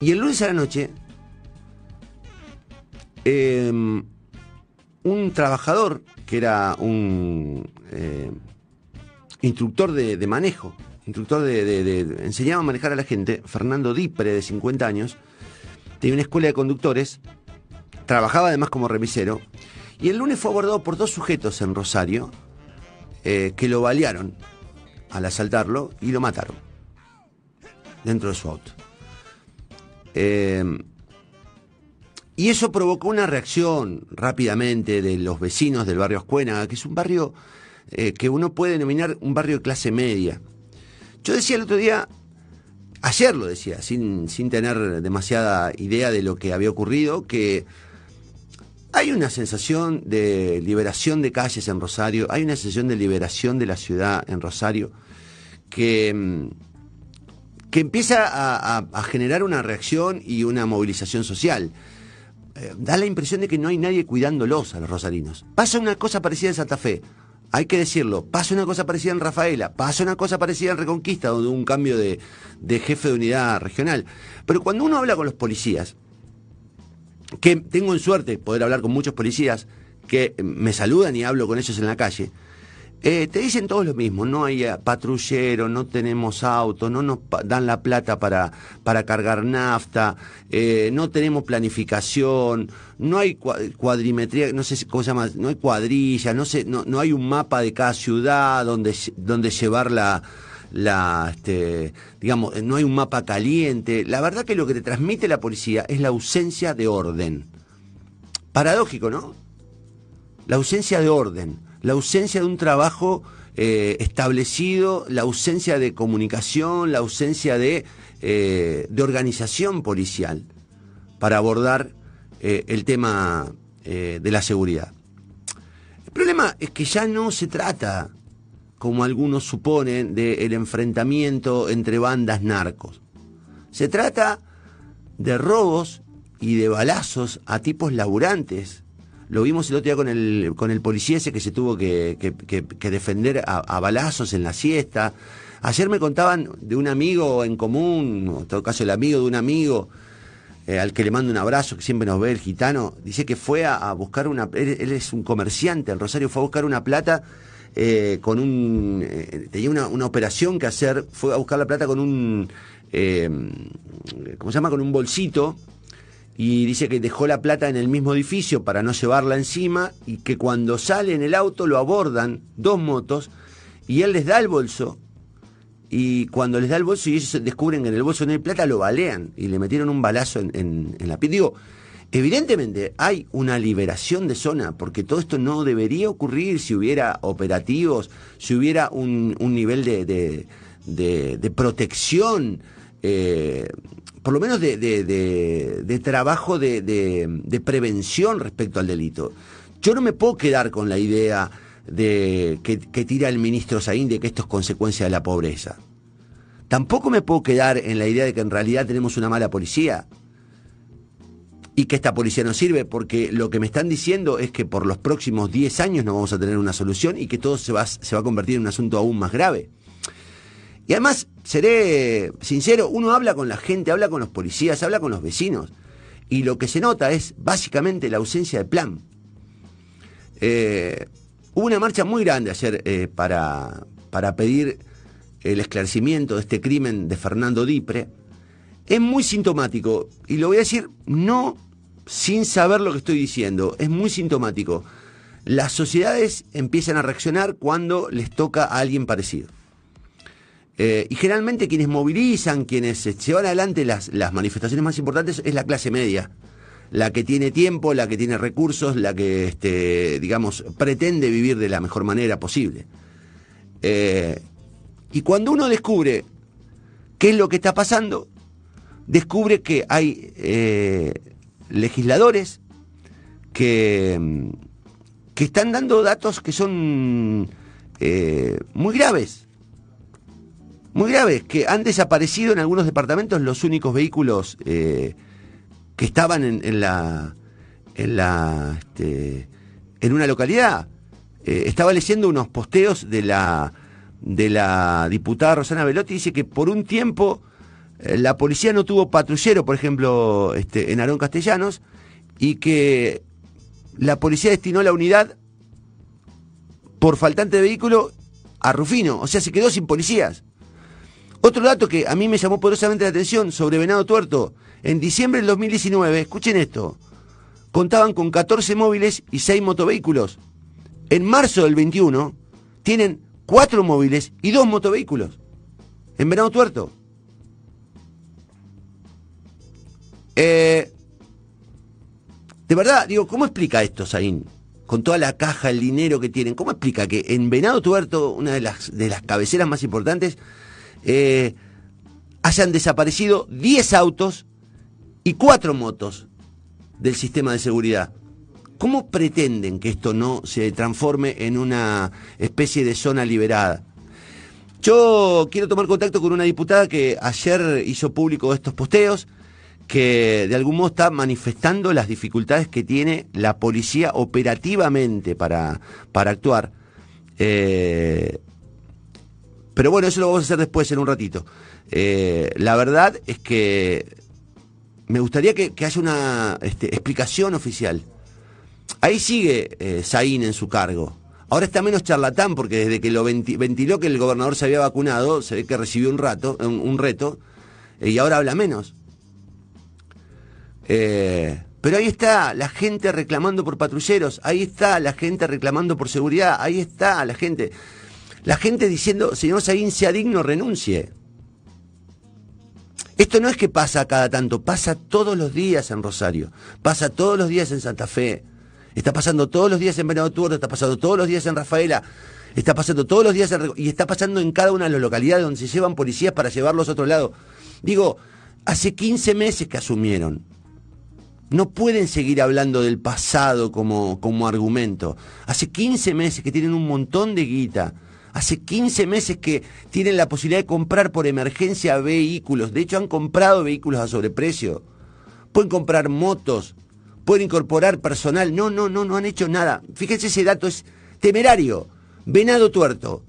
Y el lunes a la noche, em, un trabajador que era un eh, instructor de, manejo, instructor de, enseñaba a manejar a la gente, Fernando Dipre, de 50 años, tenía una escuela de conductores, trabajaba además como remisero, y el lunes fue abordado por dos sujetos en Rosario eh, que lo balearon al asaltarlo y lo mataron dentro de su auto. Eh, y eso provocó una reacción rápidamente de los vecinos del barrio Ascuénaga, que es un barrio eh, que uno puede denominar un barrio de clase media. Yo decía el otro día, ayer lo decía, sin, sin tener demasiada idea de lo que había ocurrido, que hay una sensación de liberación de calles en Rosario, hay una sensación de liberación de la ciudad en Rosario que, mm, que empieza a generar una reacción y una movilización social. Eh, da la impresión de que no hay nadie cuidándolos a los rosarinos. Pasa una cosa parecida en Santa Fe, hay que decirlo, pasa una cosa parecida en Rafaela, pasa una cosa parecida en Reconquista, donde un cambio de, de jefe de unidad regional. Pero cuando uno habla con los policías, que tengo en suerte poder hablar con muchos policías que me saludan y hablo con ellos en la calle, eh, te dicen todos lo mismo, no hay eh, patrullero, no tenemos auto, no nos dan la plata para, para cargar nafta, eh, no tenemos planificación, no hay cuadrimetría, no sé cómo se llama, no hay cuadrilla, no, sé, no, no hay un mapa de cada ciudad donde, donde llevar la, la este, digamos, no hay un mapa caliente. La verdad que lo que te transmite la policía es la ausencia de orden. Paradójico, ¿no? La ausencia de orden la ausencia de un trabajo eh, establecido, la ausencia de comunicación, la ausencia de, eh, de organización policial para abordar eh, el tema de la seguridad. El problema es que ya no se trata, como algunos suponen, del enfrentamiento entre bandas narcos. Se trata de robos y de balazos a tipos laburantes lo vimos el otro día con el, con el policía ese que se tuvo que, defender a, balazos en la siesta. Ayer me contaban de un amigo en común, en todo caso el amigo de un amigo, eh, al que le mando un abrazo, que siempre nos ve el gitano, dice que fue a, buscar una, él, es un comerciante, el Rosario fue a buscar una plata eh, con un, eh, tenía una, una, operación que hacer, fue a buscar la plata con un, ¿cómo se llama? Con un bolsito y dice que dejó la plata en el mismo edificio para no llevarla encima y que cuando sale en el auto lo abordan dos motos y él les da el bolso y cuando les da el bolso y ellos descubren que en el bolso no hay plata lo balean y le metieron un balazo en, la piel. Digo, evidentemente hay una liberación de zona porque todo esto no debería ocurrir si hubiera operativos, si hubiera un, nivel de, de, protección. Eh, por lo menos de, trabajo de, prevención respecto al delito. Yo no me puedo quedar con la idea de que, tira el ministro Saín de que esto es consecuencia de la pobreza. Tampoco me puedo quedar en la idea de que en realidad tenemos una mala policía y que esta policía no sirve, porque lo que me están diciendo es que por los próximos 10 años no vamos a tener una solución y que todo se va, se va a convertir en un asunto aún más grave. Y además, seré sincero, uno habla con la gente, habla con los policías, habla con los vecinos, y lo que se nota es básicamente la ausencia de plan. Eh, hubo una marcha muy grande ayer eh, para, para pedir el esclarecimiento de este crimen de Fernando Dipre. Es muy sintomático, y lo voy a decir no sin saber lo que estoy diciendo, es muy sintomático. Las sociedades empiezan a reaccionar cuando les toca a alguien parecido. Eh, y generalmente quienes movilizan, quienes llevan adelante las, las manifestaciones más importantes es la clase media la que tiene tiempo, la que tiene recursos, la que, este, digamos, pretende vivir de la mejor manera posible. Eh, y cuando uno descubre qué es lo que está pasando, descubre que hay eh, legisladores que, que están dando datos que son muy graves muy grave, que han desaparecido en algunos departamentos los únicos vehículos eh, que estaban en, la en la este, en una localidad. Eh, estaba leyendo unos posteos de la de la diputada Rosana Velotti dice que por un tiempo eh, la policía no tuvo patrullero, por ejemplo, este, en Arón Castellanos, y que la policía destinó la unidad por faltante de vehículo a Rufino, o sea, se quedó sin policías. Otro dato que a mí me llamó poderosamente la atención sobre Venado Tuerto, en diciembre del 2019, escuchen esto, contaban con 14 móviles y 6 motovehículos. En marzo del 21 tienen 4 móviles y 2 motovehículos. En Venado Tuerto. Eh, de verdad, digo, ¿cómo explica esto, Saín? Con toda la caja, el dinero que tienen, ¿cómo explica que en Venado Tuerto, una de las, de las cabeceras más importantes, eh, hayan desaparecido 10 autos y 4 motos del sistema de seguridad? ¿Cómo pretenden que esto no se transforme en una especie de zona liberada? Yo quiero tomar contacto con una diputada que ayer hizo público estos posteos que de algún modo está manifestando las dificultades que tiene la policía operativamente para, para actuar. Eh, pero bueno, eso lo vamos a hacer después, en un ratito. Eh, la verdad es que me gustaría que, haya una este, explicación oficial. Ahí sigue eh, en su cargo. Ahora está menos charlatán porque desde que lo ventiló que el gobernador se había vacunado, se ve que recibió un, rato, un reto, y ahora habla menos. Eh, pero ahí está la gente reclamando por patrulleros, ahí está la gente reclamando por seguridad, ahí está la gente. La gente diciendo, señor Saguín, sea digno, renuncie. Esto no es que pasa cada tanto, pasa todos los días en Rosario, pasa todos los días en Santa Fe, está pasando todos los días en Venado Tuerto, está pasando todos los días en Rafaela, está pasando todos los días en, y está pasando en cada una de las localidades donde se llevan policías para llevarlos a otro lado. Digo, hace 15 meses que asumieron. No pueden seguir hablando del pasado como, como argumento. Hace 15 meses que tienen un montón de guita. Hace 15 meses que tienen la posibilidad de comprar por emergencia vehículos. De hecho, han comprado vehículos a sobreprecio. Pueden comprar motos. Pueden incorporar personal. No, no, no, no han hecho nada. Fíjense, ese dato es temerario. Venado tuerto.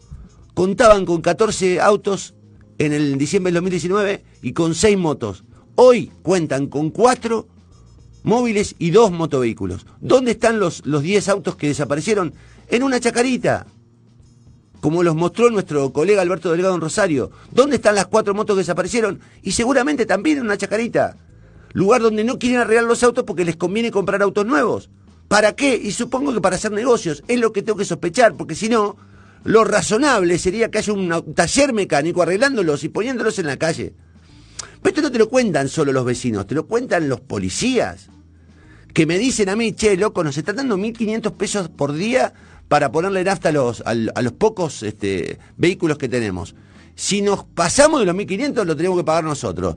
Contaban con 14 autos en el diciembre del 2019 y con 6 motos. Hoy cuentan con 4 móviles y dos motovehículos. ¿Dónde están los, los 10 autos que desaparecieron? En una chacarita, como los mostró nuestro colega Alberto Delgado en Rosario. ¿Dónde están las cuatro motos que desaparecieron? Y seguramente también en una chacarita. Lugar donde no quieren arreglar los autos porque les conviene comprar autos nuevos. ¿Para qué? Y supongo que para hacer negocios. Es lo que tengo que sospechar, porque si no, lo razonable sería que haya un taller mecánico arreglándolos y poniéndolos en la calle. Pero esto no te lo cuentan solo los vecinos, te lo cuentan los policías. Que me dicen a mí, che, loco, nos están dando 1.500 pesos por día para ponerle nafta a los, a, los pocos este, vehículos que tenemos. Si nos pasamos de los 1.500, lo tenemos que pagar nosotros.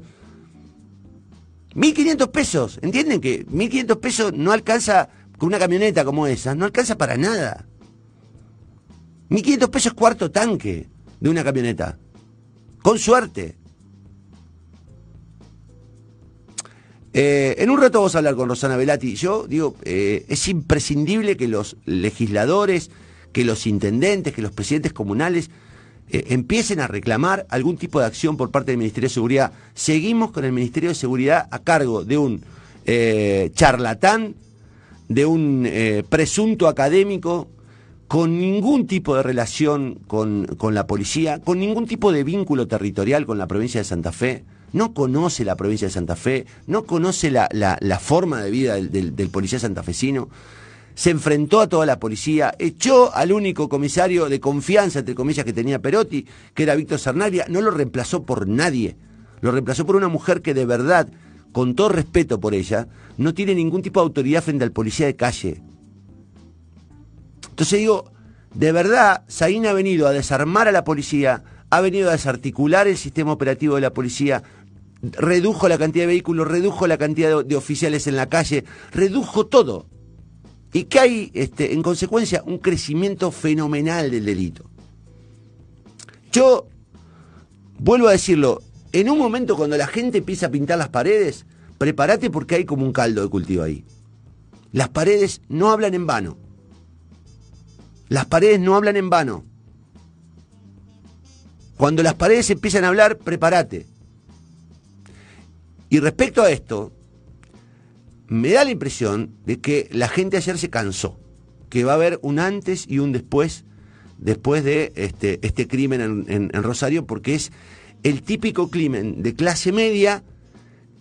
1.500 pesos, ¿entienden que 1.500 pesos no alcanza con una camioneta como esa? No alcanza para nada. 1.500 pesos es cuarto tanque de una camioneta. Con suerte. Eh, en un rato vamos a hablar con Rosana Velati. Yo digo, eh, es imprescindible que los legisladores, que los intendentes, que los presidentes comunales eh, empiecen a reclamar algún tipo de acción por parte del Ministerio de Seguridad. Seguimos con el Ministerio de Seguridad a cargo de un charlatán, de un presunto académico, con ningún tipo de relación con, con la policía, con ningún tipo de vínculo territorial con la provincia de Santa Fe no conoce la provincia de Santa Fe, no conoce la, forma de vida del, policía santafesino, se enfrentó a toda la policía, echó al único comisario de confianza, entre comillas, que tenía Perotti, que era Víctor Sarnaglia, no lo reemplazó por nadie, lo reemplazó por una mujer que de verdad, con todo respeto por ella, no tiene ningún tipo de autoridad frente al policía de calle. Entonces digo, de verdad, Saín ha venido a desarmar a la policía, ha venido a desarticular el sistema operativo de la policía, redujo la cantidad de vehículos, redujo la cantidad de, oficiales en la calle, redujo todo. Y que hay, este, en consecuencia, un crecimiento fenomenal del delito. Yo vuelvo a decirlo, en un momento cuando la gente empieza a pintar las paredes, prepárate porque hay como un caldo de cultivo ahí. Las paredes no hablan en vano. Las paredes no hablan en vano. Cuando las paredes empiezan a hablar, prepárate Y respecto a esto, me da la impresión de que la gente ayer se cansó, que va a haber un antes y un después, después de este, este crimen en, Rosario, porque es el típico crimen de clase media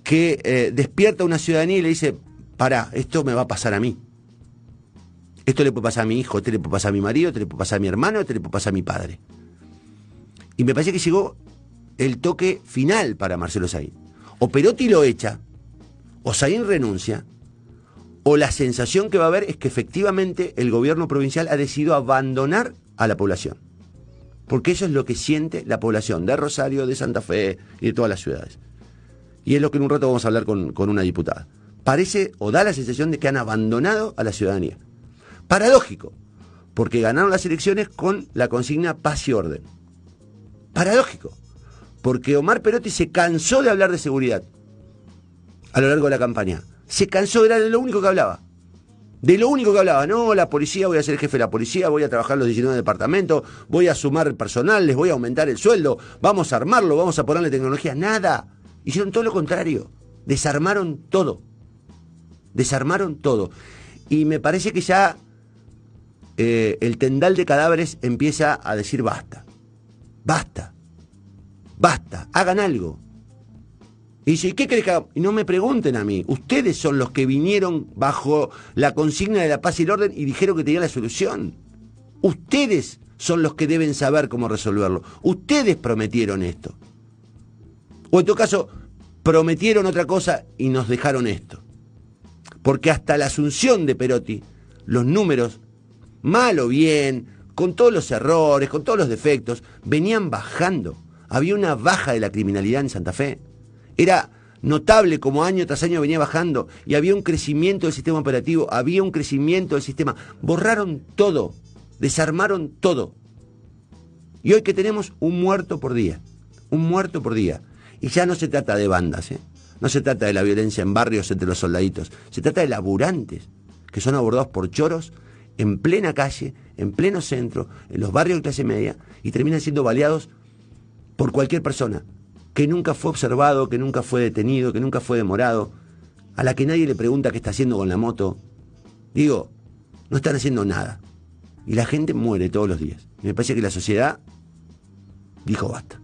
que eh, despierta a una ciudadanía y le dice, para, esto me va a pasar a mí. Esto le puede pasar a mi hijo, esto le puede pasar a mi marido, esto le puede pasar a mi hermano, esto le puede pasar a mi padre. Y me parece que llegó el toque final para Marcelo Saín. O Perotti lo echa, o Saín renuncia, o la sensación que va a haber es que efectivamente el gobierno provincial ha decidido abandonar a la población. Porque eso es lo que siente la población de Rosario, de Santa Fe y de todas las ciudades. Y es lo que en un rato vamos a hablar con, con una diputada. Parece o da la sensación de que han abandonado a la ciudadanía. Paradójico, porque ganaron las elecciones con la consigna paz y orden. Paradójico, porque Omar Perotti se cansó de hablar de seguridad a lo largo de la campaña. Se cansó, era de lo único que hablaba. De lo único que hablaba, no, la policía, voy a ser jefe de la policía, voy a trabajar los 19 departamentos, voy a sumar personal, les voy a aumentar el sueldo, vamos a armarlo, vamos a ponerle tecnología, nada. Hicieron todo lo contrario, desarmaron todo. Desarmaron todo. Y me parece que ya eh, el tendal de cadáveres empieza a decir basta. Basta. Basta. Hagan algo. Y dice, ¿qué crees que Y no me pregunten a mí. Ustedes son los que vinieron bajo la consigna de la paz y el orden y dijeron que tenían la solución. Ustedes son los que deben saber cómo resolverlo. Ustedes prometieron esto. O en todo caso, prometieron otra cosa y nos dejaron esto. Porque hasta la asunción de Perotti, los números, mal o bien, con todos los errores, con todos los defectos, venían bajando. Había una baja de la criminalidad en Santa Fe. Era notable como año tras año venía bajando y había un crecimiento del sistema operativo, había un crecimiento del sistema. Borraron todo, desarmaron todo. Y hoy que tenemos un muerto por día, un muerto por día. Y ya no se trata de bandas, ¿eh? no se trata de la violencia en barrios entre los soldaditos, se trata de laburantes que son abordados por choros en plena calle, en pleno centro, en los barrios de clase media, y terminan siendo baleados por cualquier persona que nunca fue observado, que nunca fue detenido, que nunca fue demorado, a la que nadie le pregunta qué está haciendo con la moto. Digo, no están haciendo nada. Y la gente muere todos los días. me parece que la sociedad dijo basta.